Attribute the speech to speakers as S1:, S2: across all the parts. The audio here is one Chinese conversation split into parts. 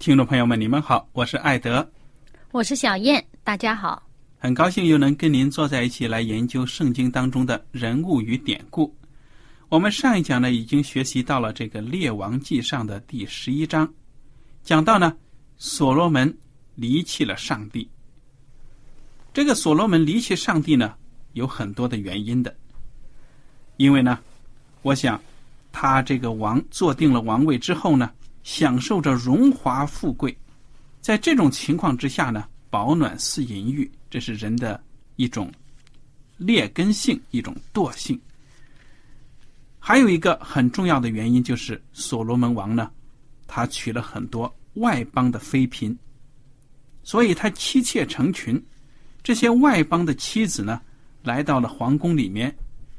S1: 听众朋友们，你们好，我是艾德，
S2: 我是小燕，大家好。
S1: 很高兴又能跟您坐在一起来研究圣经当中的人物与典故。我们上一讲呢已经学习到了这个《列王记上》的第十一章，讲到呢所罗门离弃了上帝。这个所罗门离弃上帝呢有很多的原因的，因为呢，我想他这个王坐定了王位之后呢，享受着荣华富贵，在这种情况之下呢，保暖似淫欲。这是人的一种劣根性，一种惰性。还有一个很重要的原因，就是所罗门王呢，他娶了很多外邦的妃嫔，所以他妻妾成群。这些外邦的妻子呢，来到了皇宫里面，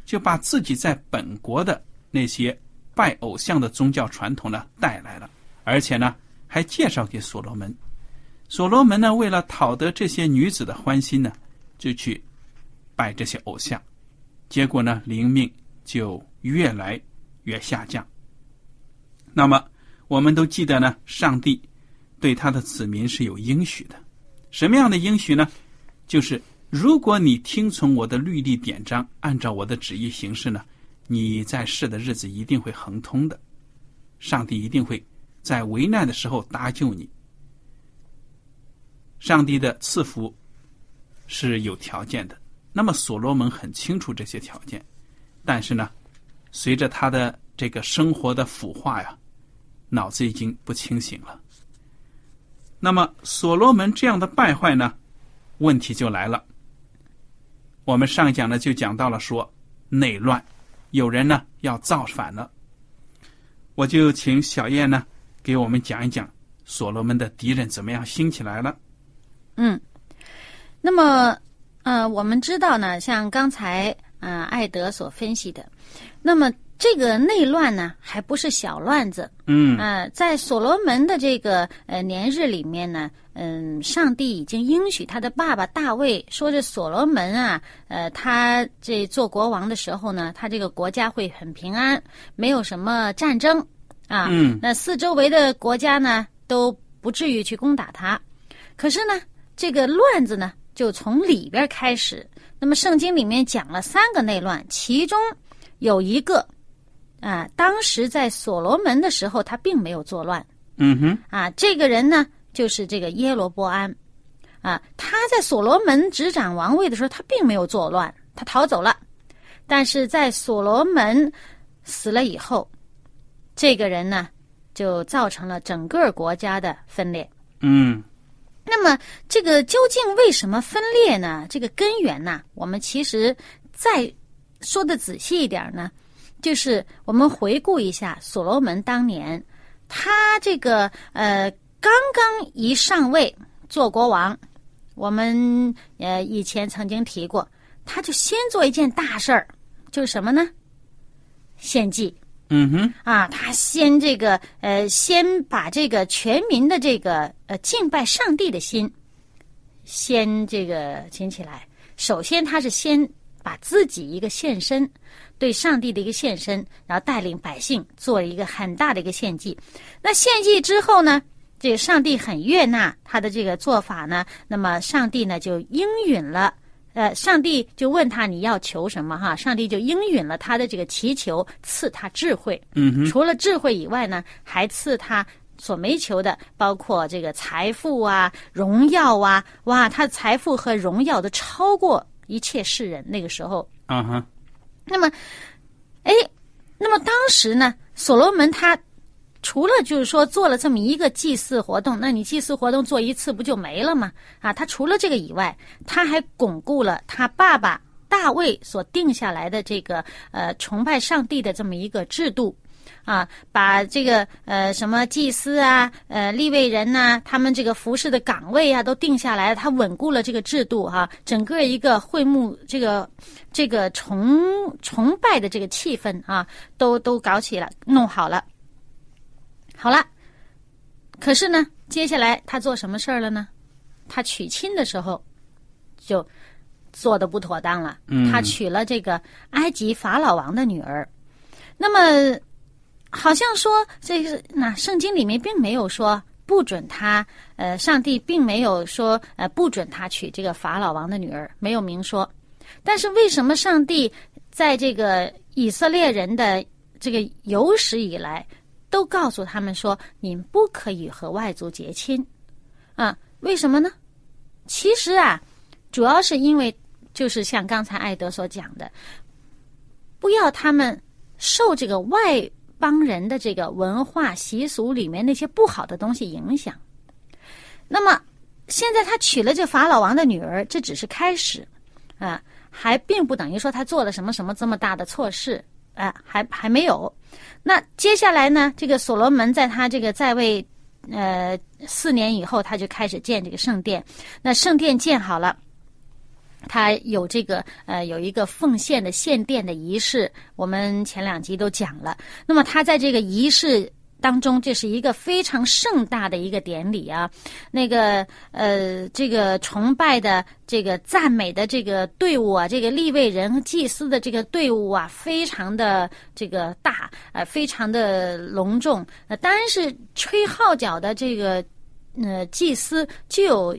S1: 就把自己在本国的那些拜偶像的宗教传统呢带来了，而且呢，还介绍给所罗门。所罗门呢，为了讨得这些女子的欢心呢，就去拜这些偶像，结果呢，灵命就越来越下降。那么，我们都记得呢，上帝对他的子民是有应许的。什么样的应许呢？就是如果你听从我的律例典章，按照我的旨意行事呢，你在世的日子一定会亨通的。上帝一定会在危难的时候搭救你。上帝的赐福是有条件的，那么所罗门很清楚这些条件，但是呢，随着他的这个生活的腐化呀，脑子已经不清醒了。那么所罗门这样的败坏呢，问题就来了。我们上讲呢就讲到了说内乱，有人呢要造反了，我就请小燕呢给我们讲一讲所罗门的敌人怎么样兴起来了。
S2: 嗯，那么，呃，我们知道呢，像刚才啊艾德所分析的，那么这个内乱呢，还不是小乱子。
S1: 嗯，
S2: 啊，在所罗门的这个呃年日里面呢，嗯，上帝已经应许他的爸爸大卫说，这所罗门啊，呃，他这做国王的时候呢，他这个国家会很平安，没有什么战争啊。
S1: 嗯，
S2: 那四周围的国家呢，都不至于去攻打他。可是呢。这个乱子呢，就从里边开始。那么圣经里面讲了三个内乱，其中有一个啊，当时在所罗门的时候，他并没有作乱。
S1: 嗯哼，
S2: 啊，这个人呢，就是这个耶罗波安。啊，他在所罗门执掌王位的时候，他并没有作乱，他逃走了。但是在所罗门死了以后，这个人呢，就造成了整个国家的分裂。
S1: 嗯。
S2: 那么，这个究竟为什么分裂呢？这个根源呢？我们其实再说的仔细一点呢，就是我们回顾一下所罗门当年，他这个呃刚刚一上位做国王，我们呃以前曾经提过，他就先做一件大事儿，就是什么呢？献祭
S1: 嗯哼，
S2: 啊！他先这个呃，先把这个全民的这个呃敬拜上帝的心，先这个请起来。首先，他是先把自己一个献身，对上帝的一个献身，然后带领百姓做了一个很大的一个献祭。那献祭之后呢，这个上帝很悦纳他的这个做法呢，那么上帝呢就应允了。呃，上帝就问他你要求什么哈？上帝就应允了他的这个祈求，赐他智慧。
S1: 嗯哼，
S2: 除了智慧以外呢，还赐他所没求的，包括这个财富啊、荣耀啊。哇，他的财富和荣耀都超过一切世人。那个时候，
S1: 啊哈，
S2: 那么，哎，那么当时呢，所罗门他除了就是说做了这么一个祭祀活动，那你祭祀活动做一次不就没了吗？啊，他除了这个以外，他还巩固了他爸爸大卫所定下来的这个呃崇拜上帝的这么一个制度。啊，把这个呃什么祭司啊、呃立位人呐、他们这个服饰的岗位啊都定下来，他稳固了这个制度哈、整个一个会幕这个这个崇崇拜的这个气氛啊，都都搞起了，弄好了。好了，可是呢，接下来他做什么事儿了呢？他娶亲的时候就做的不妥当了。
S1: 嗯
S2: 他娶了这个埃及法老王的女儿。那么，好像说这个那圣经里面并没有说不准他，呃，上帝并没有说呃不准他娶这个法老王的女儿，没有明说。但是为什么上帝在这个以色列人的这个有史以来，都告诉他们说，你不可以和外族结亲啊？为什么呢？其实啊，主要是因为就是像刚才艾德所讲的，不要他们受这个外邦人的这个文化习俗里面那些不好的东西影响。那么现在他娶了这法老王的女儿，这只是开始啊，还并不等于说他做了什么什么这么大的错事啊，还还没有。那接下来呢，这个所罗门在他这个在位呃四年以后，他就开始建这个圣殿。那圣殿建好了。他有这个呃，有一个奉献的献殿的仪式，我们前两集都讲了。那么他在这个仪式当中，这是一个非常盛大的一个典礼啊。那个呃，这个崇拜的、这个赞美的这个队伍啊，这个立位人和祭司的这个队伍啊，非常的这个大，呃，非常的隆重。呃，当然是吹号角的这个呃祭司就有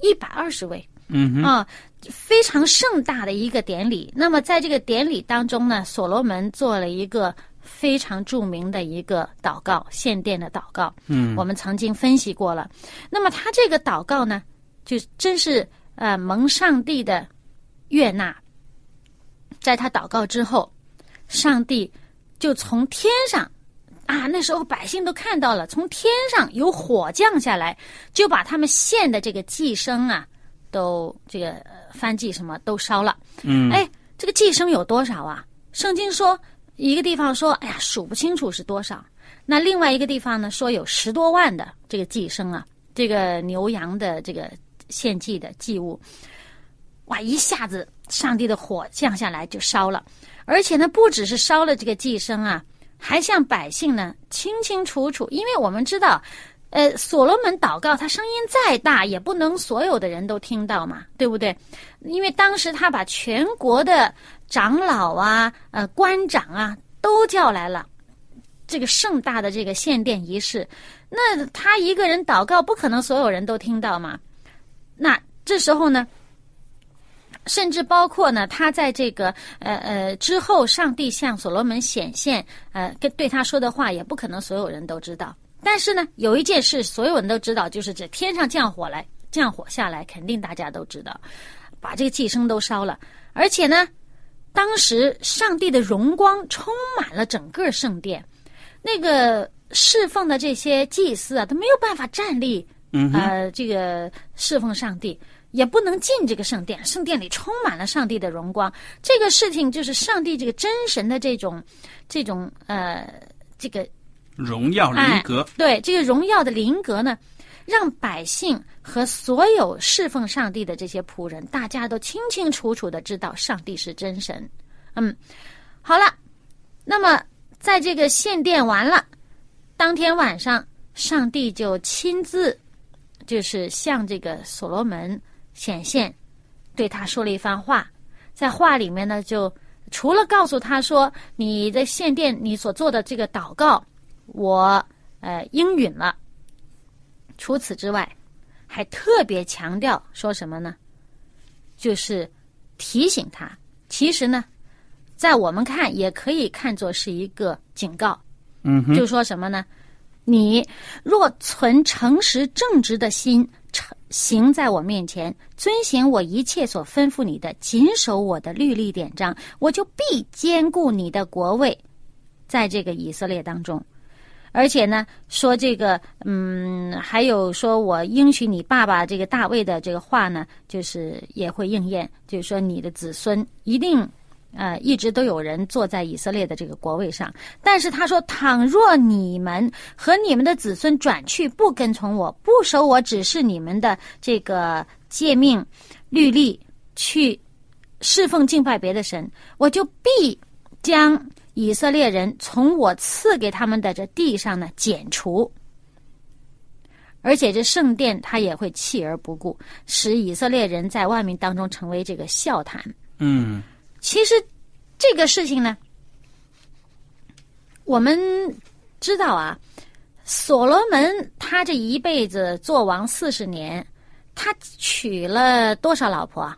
S2: 一百二十位。
S1: 嗯，
S2: 啊，非常盛大的一个典礼。那么在这个典礼当中呢，所罗门做了一个非常著名的一个祷告，献殿的祷告。
S1: 嗯，
S2: 我们曾经分析过了。那么他这个祷告呢，就真是呃蒙上帝的悦纳。在他祷告之后，上帝就从天上啊，那时候百姓都看到了，从天上有火降下来，就把他们献的这个寄生啊，都这个呃燔祭什么都烧了。
S1: 嗯，
S2: 哎，这个寄生有多少啊？圣经说一个地方说，哎呀，数不清楚是多少。那另外一个地方呢，说有十多万的这个寄生啊，这个牛羊的这个献祭的祭物，哇，一下子上帝的火降下来就烧了，而且呢，不只是烧了这个寄生啊，还向百姓呢清清楚楚，因为我们知道。呃，所罗门祷告，他声音再大，也不能所有的人都听到嘛，对不对？因为当时他把全国的长老啊、呃官长啊都叫来了，这个盛大的这个献殿仪式，那他一个人祷告，不可能所有人都听到嘛。那这时候呢，甚至包括呢，他在这个呃呃之后，上帝向所罗门显现，呃，跟对他说的话，也不可能所有人都知道。但是呢，有一件事所有人都知道，就是这天上降火来，降火下来，肯定大家都知道，把这个寄生都烧了。而且呢，当时上帝的荣光充满了整个圣殿，那个侍奉的这些祭司啊，都没有办法站立，
S1: 嗯，
S2: 呃，这个侍奉上帝。也不能进这个圣殿，圣殿里充满了上帝的荣光。这个事情就是上帝这个真神的这种、这种呃，这个
S1: 荣耀灵格，
S2: 对这个荣耀的灵格呢，让百姓和所有侍奉上帝的这些仆人，大家都清清楚楚的知道上帝是真神。嗯，好了，那么在这个献殿完了，当天晚上，上帝就亲自就是向这个所罗门显现，对他说了一番话，在话里面呢，就除了告诉他说你的献殿你所做的这个祷告，我呃应允了。除此之外，还特别强调说什么呢？就是提醒他，其实呢，在我们看也可以看作是一个警告。
S1: 嗯哼，
S2: 就说什么呢？你若存诚实正直的心，诚行在我面前，遵行我一切所吩咐你的，谨守我的律例典章，我就必兼顾你的国位，在这个以色列当中。而且呢，说这个，嗯，还有说我应许你爸爸这个大卫的这个话呢，就是也会应验，就是说你的子孙一定，呃，一直都有人坐在以色列的这个国位上。但是他说，倘若你们和你们的子孙转去，不跟从我，不守我指示你们的这个诫命、律例，去侍奉敬拜别的神，我就必将。以色列人从我赐给他们的这地上呢剪除，而且这圣殿他也会弃而不顾，使以色列人在万民当中成为这个笑谈。
S1: 嗯，
S2: 其实这个事情呢，我们知道啊，所罗门他这一辈子做王四十年，他娶了多少老婆？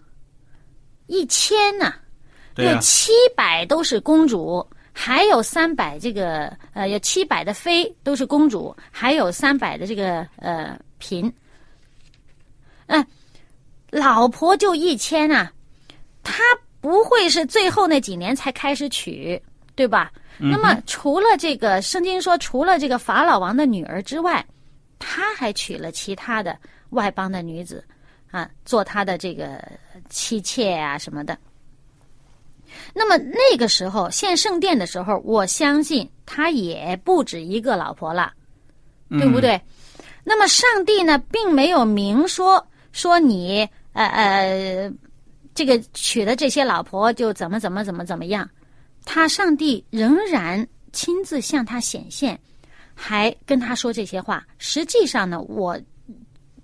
S2: 一千呢，有七百都是公主。还有三百这个呃，有七百的妃都是公主，还有三百的这个呃嫔。嗯，老婆就一千啊，他不会是最后那几年才开始娶，对吧？那么除了这个圣经说，除了这个法老王的女儿之外，他还娶了其他的外邦的女子啊，做他的这个妻妾啊什么的。那么那个时候献圣殿的时候，我相信他也不止一个老婆了，对不对？那么上帝呢，并没有明说说你呃呃，这个娶的这些老婆就怎么怎么怎么怎么样，他上帝仍然亲自向他显现，还跟他说这些话。实际上呢，我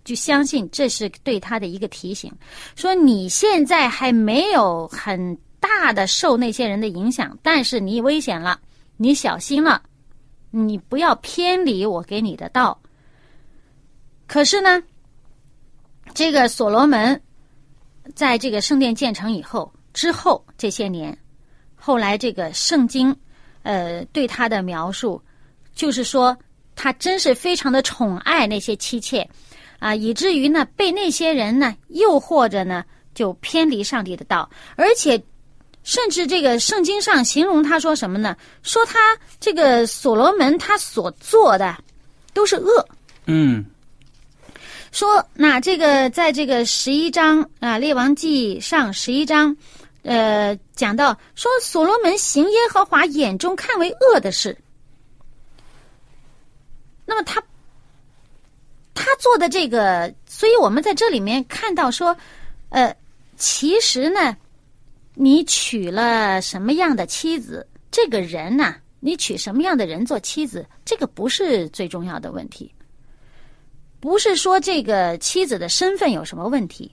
S2: 就相信这是对他的一个提醒，说你现在还没有很。大的受那些人的影响，但是你危险了，你小心了，你不要偏离我给你的道。可是呢，这个所罗门在这个圣殿建成以后，之后这些年，后来这个圣经呃对他的描述，就是说他真是非常的宠爱那些妻妾啊，以至于呢被那些人呢诱惑着呢，就偏离上帝的道，而且。甚至这个圣经上形容他说什么呢？说他这个所罗门他所做的都是恶。
S1: 嗯。
S2: 说那这个在这个十一章啊《列王记上》十一章，呃，讲到说所罗门行耶和华眼中看为恶的事。那么他他做的这个，所以我们在这里面看到说，呃，其实呢。你娶了什么样的妻子？这个人呢？你娶什么样的人做妻子？这个不是最重要的问题，不是说这个妻子的身份有什么问题，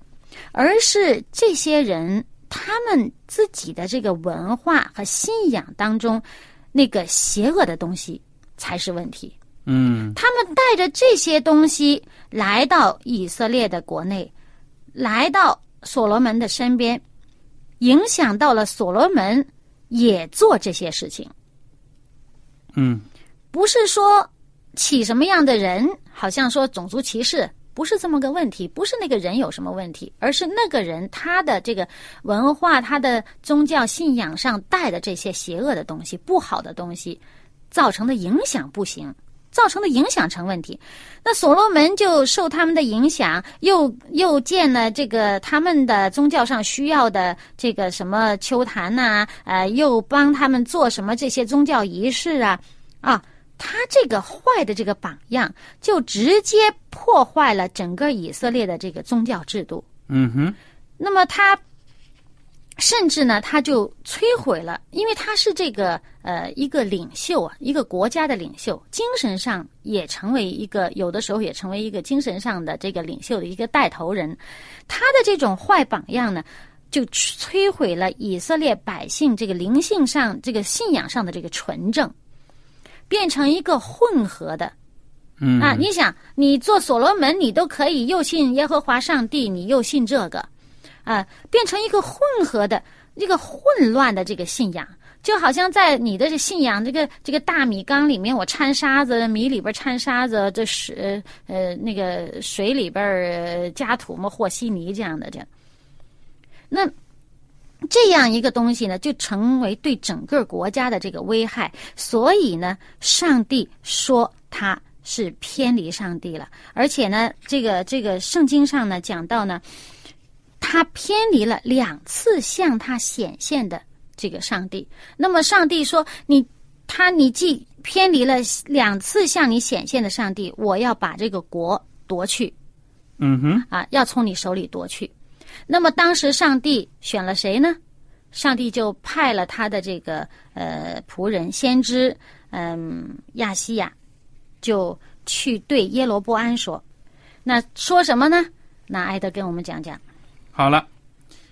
S2: 而是这些人他们自己的这个文化和信仰当中那个邪恶的东西才是问题。
S1: 嗯，
S2: 他们带着这些东西来到以色列的国内，来到所罗门的身边。影响到了所罗门，也做这些事情。
S1: 嗯，
S2: 不是说起什么样的人，好像说种族歧视，不是这么个问题，不是那个人有什么问题，而是那个人他的这个文化、他的宗教信仰上带的这些邪恶的东西、不好的东西，造成的影响不行。造成的影响成问题，那所罗门就受他们的影响，又又建了这个他们的宗教上需要的这个什么秋坛呐，呃，又帮他们做什么这些宗教仪式啊，啊，他这个坏的这个榜样，就直接破坏了整个以色列的这个宗教制度。
S1: 嗯哼，
S2: 那么他甚至呢，他就摧毁了，因为他是这个呃一个领袖啊，一个国家的领袖，精神上也成为一个，有的时候也成为一个精神上的这个领袖的一个带头人。他的这种坏榜样呢，就摧毁了以色列百姓这个灵性上、这个信仰上的这个纯正，变成一个混合的。啊，你想，你做所罗门，你都可以又信耶和华上帝，你又信这个，啊，变成一个混合的、一个混乱的这个信仰，就好像在你的这信仰这个这个大米缸里面，我掺沙子，米里边掺沙子，这水呃那个水里边加土嘛和稀泥这样的这样，那这样一个东西呢，就成为对整个国家的这个危害，所以呢，上帝说他。是偏离上帝了，而且呢，这个这个圣经上呢讲到呢，他偏离了两次向他显现的这个上帝。那么上帝说：“你他你既偏离了两次向你显现的上帝，我要把这个国夺去。”
S1: 嗯哼，
S2: 啊，要从你手里夺去。那么当时上帝选了谁呢？上帝就派了他的这个呃仆人先知，嗯，亚西亚。就去对耶罗波安说，那说什么呢？那艾德跟我们讲讲。
S1: 好了，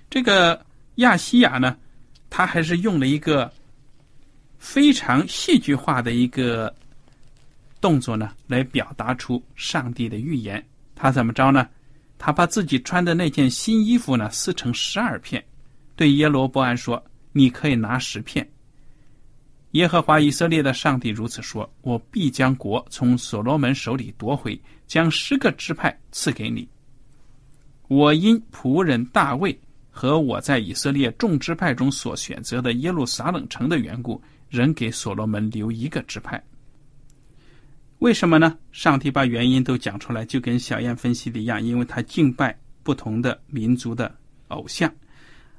S1: 这个亚西亚呢，他还是用了一个非常戏剧化的一个动作呢，来表达出上帝的预言。他怎么着呢？他把自己穿的那件新衣服呢撕成十二片，对耶罗波安说：“你可以拿十片。”耶和华以色列的上帝如此说：“我必将国从所罗门手里夺回，将十个支派赐给你。我因仆人大卫和我在以色列众支派中所选择的耶路撒冷城的缘故，仍给所罗门留一个支派。为什么呢？上帝把原因都讲出来，就跟小燕分析的一样，因为他敬拜不同的民族的偶像。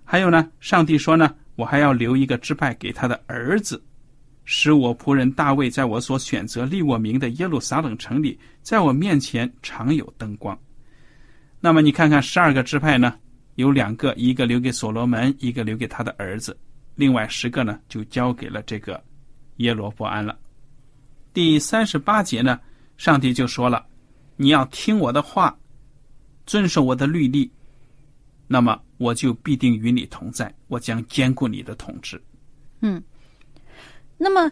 S1: 还有呢，上帝说呢，我还要留一个支派给他的儿子。”使我仆人大卫在我所选择立我名的耶路撒冷城里，在我面前常有灯光。那么你看看十二个支派呢，有两个，一个留给所罗门，一个留给他的儿子，另外十个呢就交给了这个耶罗伯安了。第三十八节呢，上帝就说了：“你要听我的话，遵守我的律例，那么我就必定与你同在，我将兼顾你的统治。”
S2: 嗯。那么，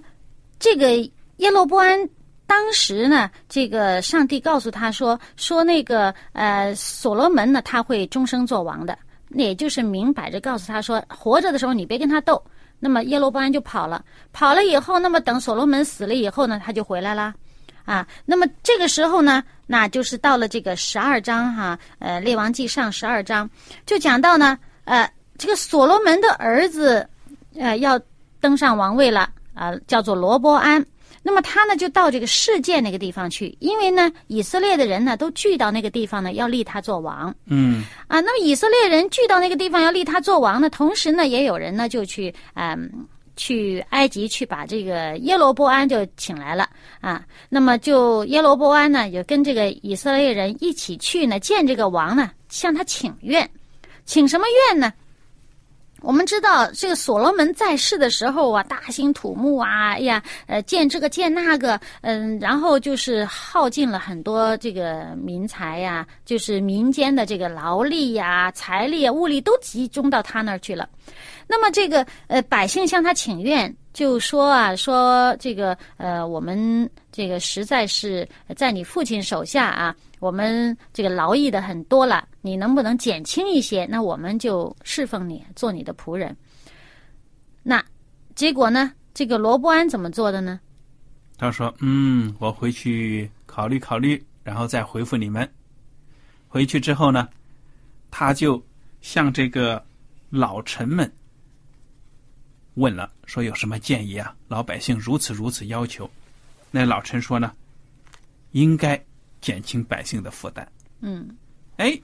S2: 这个耶罗波安当时呢，这个上帝告诉他说：“说那个呃，所罗门呢，他会终生做王的。”那也就是明摆着告诉他说：“活着的时候你别跟他斗。”那么耶罗波安就跑了，跑了以后，那么等所罗门死了以后呢，他就回来了。啊，那么这个时候呢，那就是到了这个十二章哈，呃，《列王记上》十二章就讲到呢，呃，这个所罗门的儿子，呃，要登上王位了。啊，叫做罗伯安。那么他呢，就到这个事件那个地方去，因为呢，以色列的人呢都聚到那个地方呢，要立他做王。
S1: 嗯。
S2: 啊，那么以色列人聚到那个地方要立他做王呢，同时呢，也有人呢就去嗯去埃及去把这个耶罗波安就请来了啊。那么就耶罗波安呢，也跟这个以色列人一起去呢见这个王呢，向他请愿，请什么愿呢？我们知道，这个所罗门在世的时候啊，大兴土木啊，哎呀，呃，建这个建那个，嗯，然后就是耗尽了很多这个民财呀，就是民间的这个劳力呀、财力啊、物力都集中到他那儿去了。那么这个呃，百姓向他请愿。就说啊，说这个呃，我们这个实在是在你父亲手下啊，我们这个劳役的很多了，你能不能减轻一些？那我们就侍奉你，做你的仆人。那结果呢？这个罗伯安怎么做的呢？
S1: 他说：“嗯，我回去考虑考虑，然后再回复你们。”回去之后呢，他就向这个老臣们。问了，说有什么建议啊？老百姓如此如此要求，那老陈说呢，应该减轻百姓的负担。
S2: 嗯，
S1: 哎，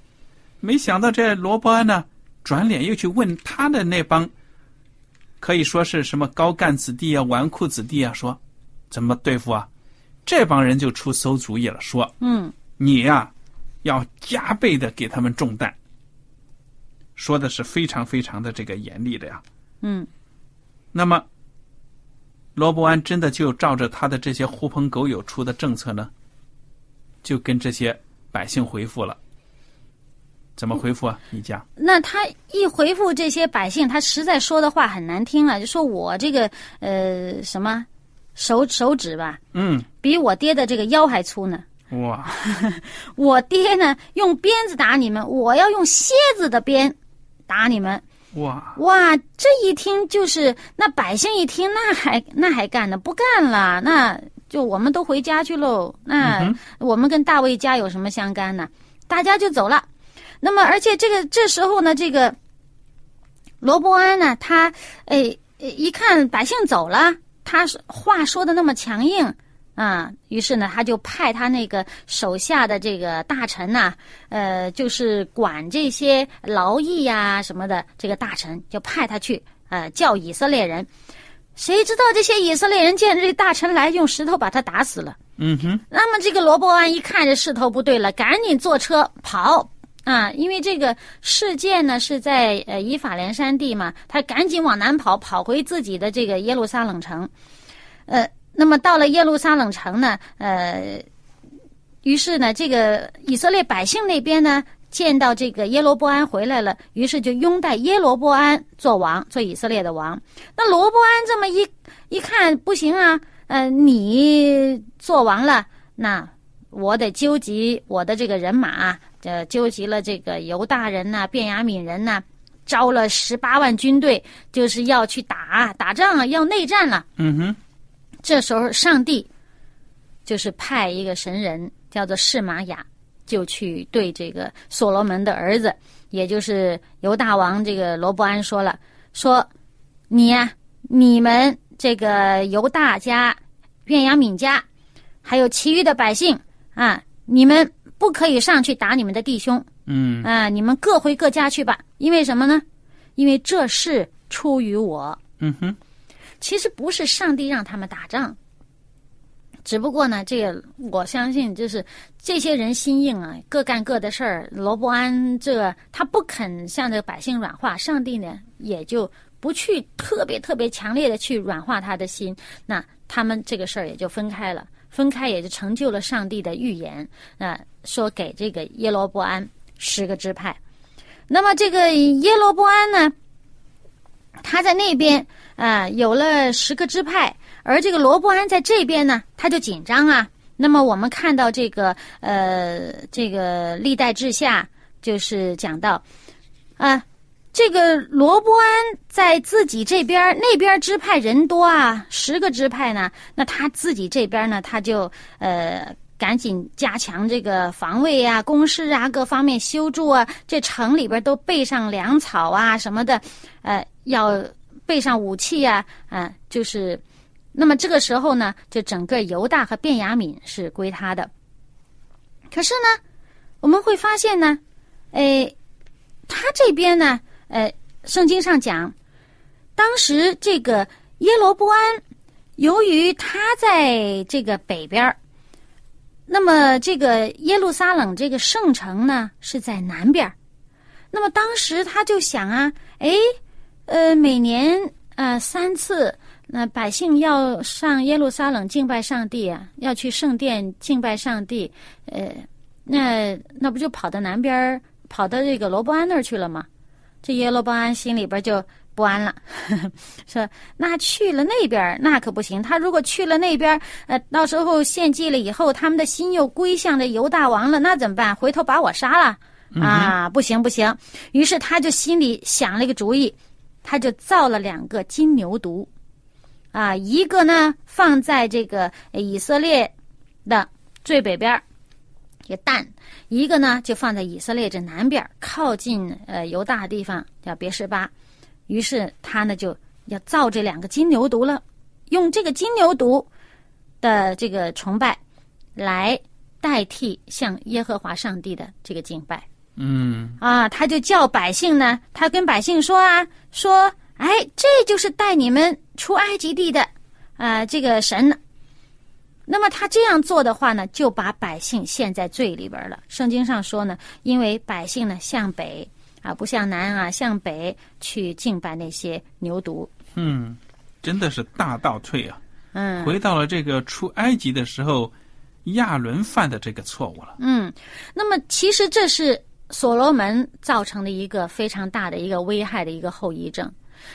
S1: 没想到这罗伯安呢，转脸又去问他的那帮，可以说是什么高干子弟啊、纨绔子弟啊，说怎么对付啊？这帮人就出馊主意了，说
S2: 嗯
S1: 你呀、要加倍的给他们重担。说的是非常非常的这个严厉的呀。
S2: 嗯
S1: 那么，罗伯安真的就照着他的这些狐朋狗友出的政策呢，就跟这些百姓回复了。怎么回复啊？你讲。
S2: 那他一回复这些百姓，他实在说的话很难听了，就说我这个呃什么手手指吧，
S1: 嗯，
S2: 比我爹的这个腰还粗呢。
S1: 哇，
S2: 我爹呢用鞭子打你们，我要用蝎子的鞭打你们。
S1: 哇，
S2: 哇，这一听就是那百姓一听，那还那还干呢？不干了，那就我们都回家去喽。那
S1: 嗯
S2: 我们跟大卫家有什么相干呢？大家就走了。那么，而且这个这时候呢，这个罗伯安呢，他诶一看百姓走了，他是话说的那么强硬啊，于是呢，他就派他那个手下的这个大臣呐、呃，就是管这些劳役呀、什么的，这个大臣就派他去呃叫以色列人。谁知道这些以色列人见这大臣来，用石头把他打死了。
S1: 嗯哼，
S2: 那么这个罗伯安一看这势头不对了，赶紧坐车跑啊！因为这个事件呢是在呃以法连山地嘛，他赶紧往南跑，跑回自己的这个耶路撒冷城。呃，那么到了耶路撒冷城呢，呃，于是呢，这个以色列百姓那边呢。见到这个耶罗波安回来了，于是就拥戴耶罗波安做王，做以色列的王。那罗伯安这么一一看不行啊，呃，你做王了，那我得纠集我的这个人马，呃，纠集了这个犹大人呐、便雅悯人呐、招了十八万军队，就是要去打打仗啊，要内战了。
S1: 嗯哼，
S2: 这时候，上帝就是派一个神人叫做释玛雅，就去对这个所罗门的儿子，也就是犹大王这个罗伯安说了：“说你呀、你们这个犹大家、愿雅敏家，还有其余的百姓啊，你们不可以上去打你们的弟兄
S1: 嗯
S2: 啊，你们各回各家去吧。因为什么呢？因为这事出于我。”
S1: 嗯哼，
S2: 其实不是上帝让他们打仗，只不过呢，这个我相信就是这些人心硬啊，各干各的事儿。罗伯安这他不肯向这百姓软化，上帝呢也就不去特别特别强烈的去软化他的心，那他们这个事儿也就分开了。分开也就成就了上帝的预言，那、说给这个耶罗伯安十个支派。那么这个耶罗伯安呢，他在那边啊、有了十个支派，而这个罗伯安在这边呢，他就紧张啊。那么我们看到这个呃，这个历代志下就是讲到啊，这个罗伯安在自己这边那边支派人多啊，十个支派呢，那他自己这边呢，他就呃。赶紧加强这个防卫啊、工事啊各方面修筑啊，这城里边都备上粮草啊什么的，呃，要备上武器啊，啊、就是，那么这个时候呢，就整个犹大和便雅悯是归他的。可是呢，我们会发现呢，诶，他这边呢，呃，圣经上讲，当时这个耶罗波安，由于他在这个北边儿那么这个耶路撒冷这个圣城呢是在南边那么当时他就想啊，诶，呃，每年呃三次，那百姓要上耶路撒冷敬拜上帝啊，要去圣殿敬拜上帝，呃，那那不就跑到南边，跑到这个罗伯安那儿去了吗？这耶罗伯安心里边就不安了，说那去了那边那可不行，他如果去了那边，呃，到时候献祭了以后，他们的心又归向这犹大王了，那怎么办？回头把我杀了啊！不行不行，于是他就心里想了一个主意，他就造了两个金牛犊，啊，一个呢放在这个呃以色列的最北边儿一个蛋，一个呢就放在以色列这南边靠近呃犹大的地方叫别是巴。于是他呢就要造这两个金牛犊了，用这个金牛犊的这个崇拜来代替向耶和华上帝的这个敬拜。
S1: 嗯
S2: 啊，他就叫百姓呢，他跟百姓说啊，说，哎，这就是带你们出埃及地的，啊、这个神呢。那么他这样做的话呢，就把百姓陷在罪里边了。圣经上说呢，因为百姓呢向北啊，不向南啊，向北去敬拜那些牛犊。
S1: 嗯，真的是大倒退啊！
S2: 嗯，
S1: 回到了这个出埃及的时候，亚伦犯的这个错误了。
S2: 嗯，那么其实这是所罗门造成的一个非常大的一个危害的一个后遗症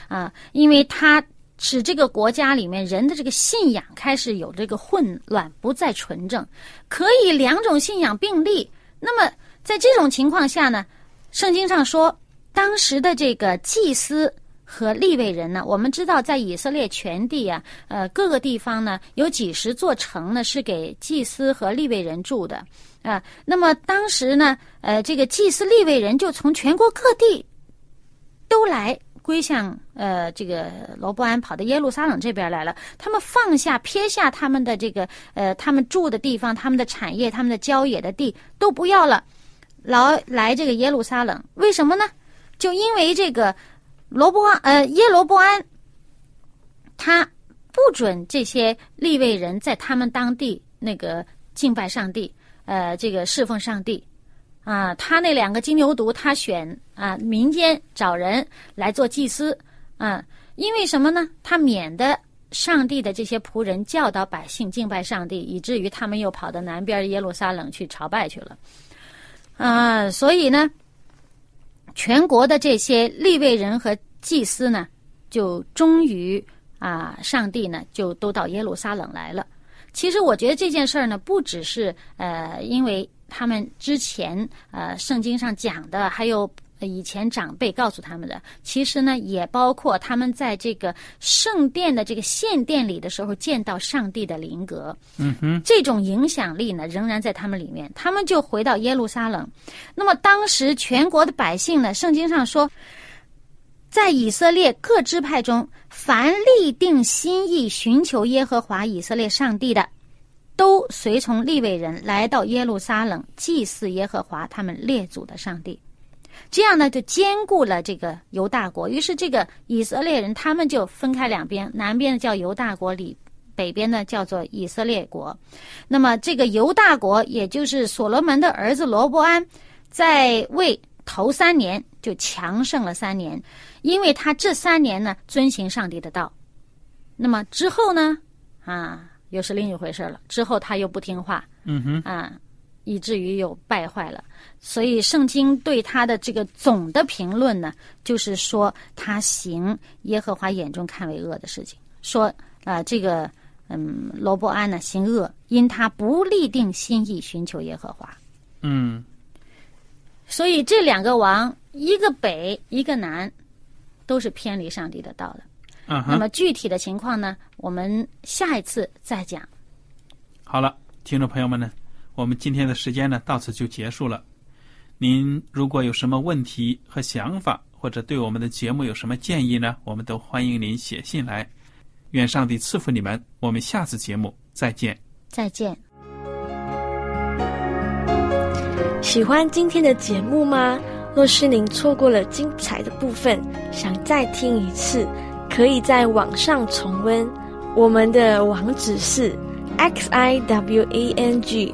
S2: 啊，因为他。使这个国家里面人的这个信仰开始有这个混乱，不再纯正，可以两种信仰并立。那么在这种情况下呢，圣经上说，当时的这个祭司和立位人呢，我们知道在以色列全地啊，呃各个地方呢有几十座城呢是给祭司和立位人住的啊。那么当时呢，呃这个祭司立位人就从全国各地都来。归向呃，这个罗伯安跑到耶路撒冷这边来了。他们放下撇下他们的这个呃，他们住的地方、他们的产业、他们的郊野的地都不要了，来来这个耶路撒冷。为什么呢？就因为这个罗伯呃耶罗伯安，他不准这些立位人在他们当地那个敬拜上帝，呃，这个侍奉上帝。啊，他那两个金牛犊，他选啊民间找人来做祭司，啊，因为什么呢？他免得上帝的这些仆人教导百姓敬拜上帝，以至于他们又跑到南边耶路撒冷去朝拜去了，啊，所以呢，全国的这些立位人和祭司呢，就终于啊，上帝呢就都到耶路撒冷来了。其实我觉得这件事儿呢，不只是呃，因为。他们之前呃，圣经上讲的，还有以前长辈告诉他们的，其实呢，也包括他们在这个圣殿的这个献殿里的时候见到上帝的灵格。
S1: 嗯哼，
S2: 这种影响力呢，仍然在他们里面。他们就回到耶路撒冷。那么当时全国的百姓呢，圣经上说，在以色列各支派中，凡立定心意寻求耶和华以色列上帝的。都随从立位人来到耶路撒冷祭祀耶和华他们列祖的上帝，这样呢就兼顾了这个犹大国。于是这个以色列人他们就分开两边，南边的叫犹大国，里北边呢叫做以色列国。那么这个犹大国，也就是所罗门的儿子罗伯安，在位头三年就强盛了三年，因为他这三年呢遵行上帝的道。那么之后呢啊？又是另一回事了。之后他又不听话，
S1: 嗯哼，
S2: 啊，以至于有败坏了。所以圣经对他的这个总的评论呢，就是说他行耶和华眼中看为恶的事情。说啊，这个嗯，罗伯安呢行恶，因他不立定心意寻求耶和华。
S1: 嗯，
S2: 所以这两个王，一个北，一个南，都是偏离上帝的道的。那么具体的情况呢？我们下一次再讲。
S1: 好了，听众朋友们呢，我们今天的时间呢到此就结束了。您如果有什么问题和想法，或者对我们的节目有什么建议呢？我们都欢迎您写信来。愿上帝赐福你们。我们下次节目再见。
S2: 再见。
S3: 喜欢今天的节目吗？若是您错过了精彩的部分，想再听一次。可以在网上重温，我们的网址是 x i w a n g